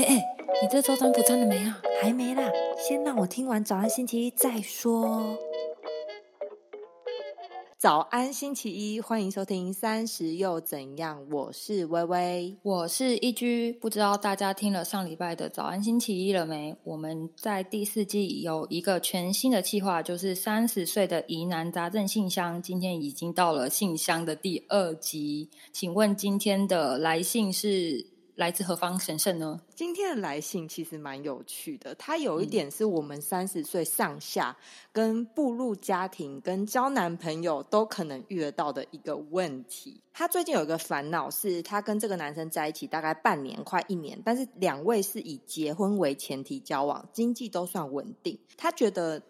哎哎，你这周占卜占了没啊？还没啦，先让我听完早安星期一再说。早安星期一，欢迎收听三十又怎样？我是微微，我是一居。不知道大家听了上礼拜的早安星期一了没？我们在第四季有一个全新的计划，就是三十岁的疑难杂症信箱。今天已经到了信箱的第二集，请问今天的来信是？来自何方神圣呢？今天的来信其实蛮有趣的，它有一点是我们三十岁上下跟步入家庭、跟交男朋友都可能遇得到的一个问题。他最近有一个烦恼，是他跟这个男生在一起大概半年，快一年，但是两位是以结婚为前提交往，经济都算稳定。他觉得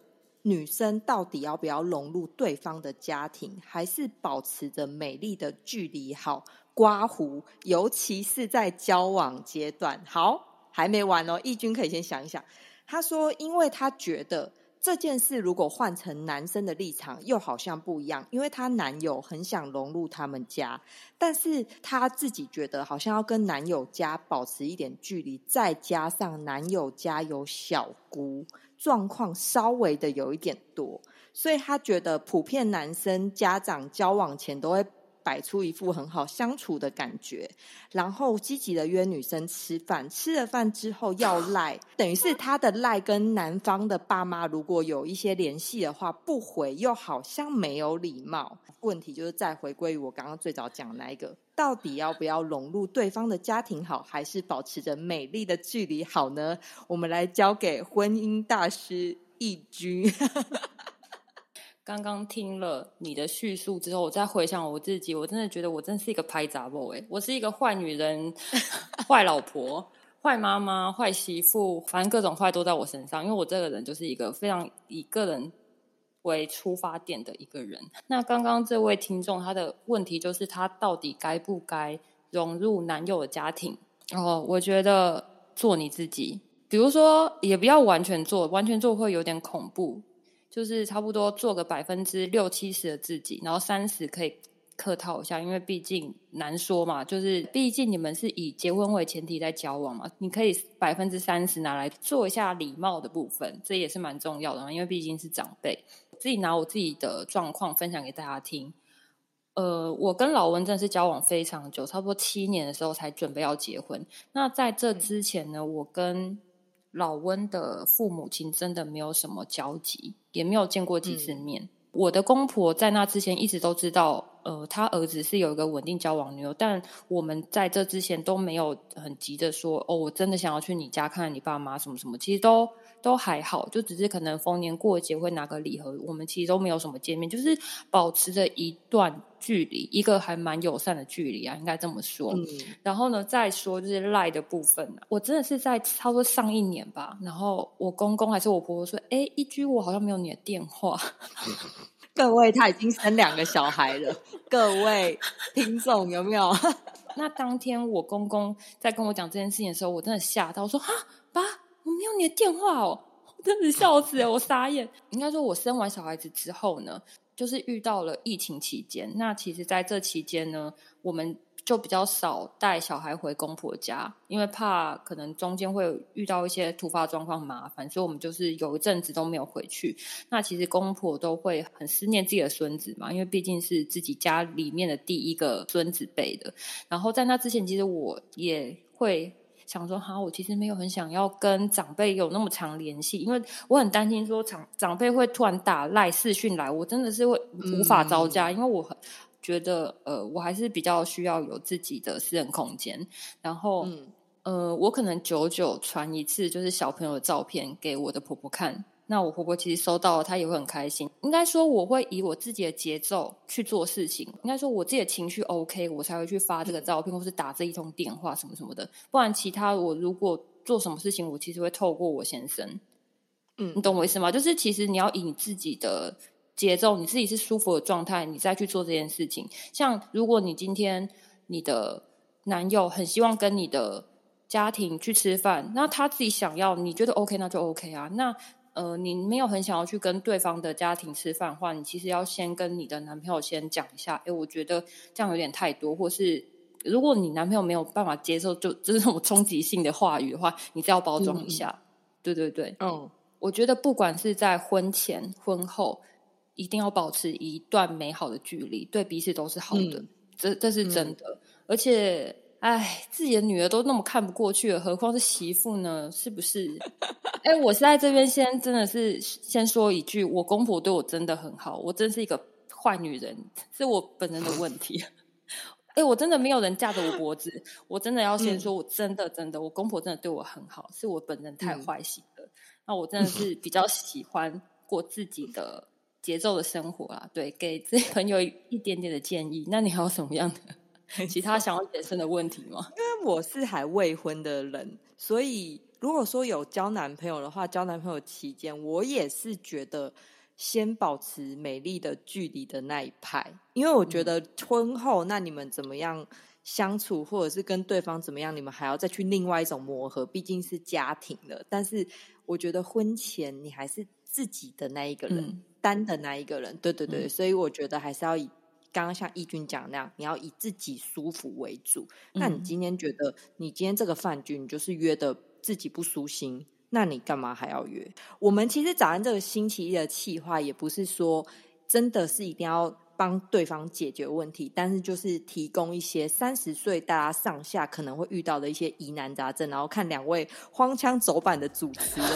女生到底要不要融入对方的家庭，还是保持着美丽的距离好？刮胡，尤其是在交往阶段。好，还没完哦，义军可以先想一想。他说，因为他觉得这件事如果换成男生的立场，又好像不一样。因为她男友很想融入他们家，但是她自己觉得好像要跟男友家保持一点距离，再加上男友家有小姑，状况稍微的有一点多，所以她觉得普遍男生家长交往前都会。摆出一副很好相处的感觉，然后积极的约女生吃饭，吃了饭之后要赖，等于是他的赖跟男方的爸妈如果有一些联系的话不回，又好像没有礼貌。问题就是再回归于我刚刚最早讲的那一个，到底要不要融入对方的家庭好，还是保持着美丽的距离好呢？我们来交给婚姻大师易居。刚刚听了你的叙述之后，我再回想我自己，我真的觉得我真是一个拍杂货哎，我是一个坏女人、坏老婆、坏妈妈、坏媳妇，反正各种坏都在我身上。因为我这个人就是一个非常以个人为出发点的一个人。那刚刚这位听众他的问题就是他到底该不该融入男友的家庭？哦，我觉得做你自己，比如说也不要完全做，完全做会有点恐怖。就是差不多做个百分之六七十的自己，然后三十可以客套一下，因为毕竟难说嘛。就是毕竟你们是以结婚为前提在交往嘛，你可以百分之三十拿来做一下礼貌的部分，这也是蛮重要的嘛。因为毕竟是长辈，自己拿我自己的状况分享给大家听。呃，我跟老温真的是交往非常久，差不多七年的时候才准备要结婚。那在这之前呢，我跟老温的父母亲真的没有什么交集，也没有见过几次面。我的公婆在那之前一直都知道，呃，他儿子是有一个稳定交往女友，但我们在这之前都没有很急着说，哦，我真的想要去你家看看你爸妈什么什么，其实都。都还好，就只是可能逢年过节会拿个礼盒，我们其实都没有什么见面，就是保持着一段距离，一个还蛮友善的距离啊，应该这么说。然后呢，再说就是赖的部分我真的是在差不多上一年吧，然后我公公还是我婆婆说，哎，一居我好像没有你的电话。各位，他已经生两个小孩了，各位听众有没有？那当天我公公在跟我讲这件事情的时候，我真的吓到，我说哈爸。我没有你的电话哦，我真的笑死了，我傻眼。应该说，我生完小孩子之后呢，就是遇到了疫情期间。那其实，在这期间呢，我们就比较少带小孩回公婆家，因为怕可能中间会遇到一些突发状况麻烦，所以我们就是有一阵子都没有回去。那其实公婆都会很思念自己的孙子嘛，因为毕竟是自己家里面的第一个孙子辈的。然后在那之前，其实我也会。想说哈，我其实没有很想要跟长辈有那么长联系，因为我很担心说长长辈会突然打赖视讯来，我真的是会无法招架，因为我很觉得呃，我还是比较需要有自己的私人空间。然后呃，我可能久久传一次就是小朋友的照片给我的婆婆看。那我婆婆其实收到了，她也会很开心。应该说，我会以我自己的节奏去做事情。应该说，我自己的情绪 OK，我才会去发这个照片，或是打这一通电话什么什么的。不然，其他我如果做什么事情，我其实会透过我先生。嗯，你懂我意思吗？就是其实你要以你自己的节奏，你自己是舒服的状态，你再去做这件事情。像如果你今天你的男友很希望跟你的家庭去吃饭，那他自己想要，你觉得 OK，那就 OK 啊。那呃，你没有很想要去跟对方的家庭吃饭的话，你其实要先跟你的男朋友先讲一下，哎，我觉得这样有点太多，或是如果你男朋友没有办法接受，就就是那种冲击性的话语的话，你再要包装一下。对对对，嗯，我觉得不管是在婚前婚后，一定要保持一段美好的距离，对彼此都是好的。这这是真的，而且，哎，自己的女儿都那么看不过去了，何况是媳妇呢？是不是？哎，我是在这边先真的是先说一句，我公婆对我真的很好，我真是一个坏女人，是我本人的问题。哎，我真的没有人架着我脖子，我真的要先说，我真的真的，我公婆真的对我很好，是我本人太坏心了。那我真的是比较喜欢过自己的。节奏的生活啦，对，给这朋友一点点的建议。那你还有什么样的其他想要衍生的问题吗？因为我是还未婚的人，所以如果说有交男朋友的话，交男朋友期间，我也是觉得先保持美丽的距离的那一派。因为我觉得婚后，那你们怎么样相处，或者是跟对方怎么样，你们还要再去另外一种磨合，毕竟是家庭了。但是我觉得婚前你还是自己的那一个人。单的那一个人，对对对，所以我觉得还是要以刚刚像义军讲那样，你要以自己舒服为主。那你今天觉得你今天这个饭局，你就是约的自己不舒心，那你干嘛还要约？我们其实早上这个星期一的计划，也不是说真的是一定要。帮对方解决问题，但是就是提供一些三十岁大家上下可能会遇到的一些疑难杂症，然后看两位荒腔走板的主持人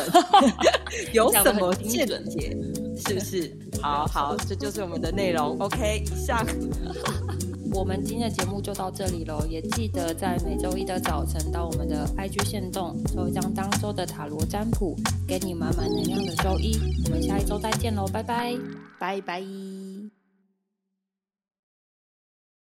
有什么见解，是不是？好好，这就是我们的内容。OK，以上我们今天的节目就到这里喽，也记得在每周一的早晨到我们的 IG 线动抽一张当周的塔罗占卜，给你满满能量的周一。我们下一周再见喽，拜拜，拜拜。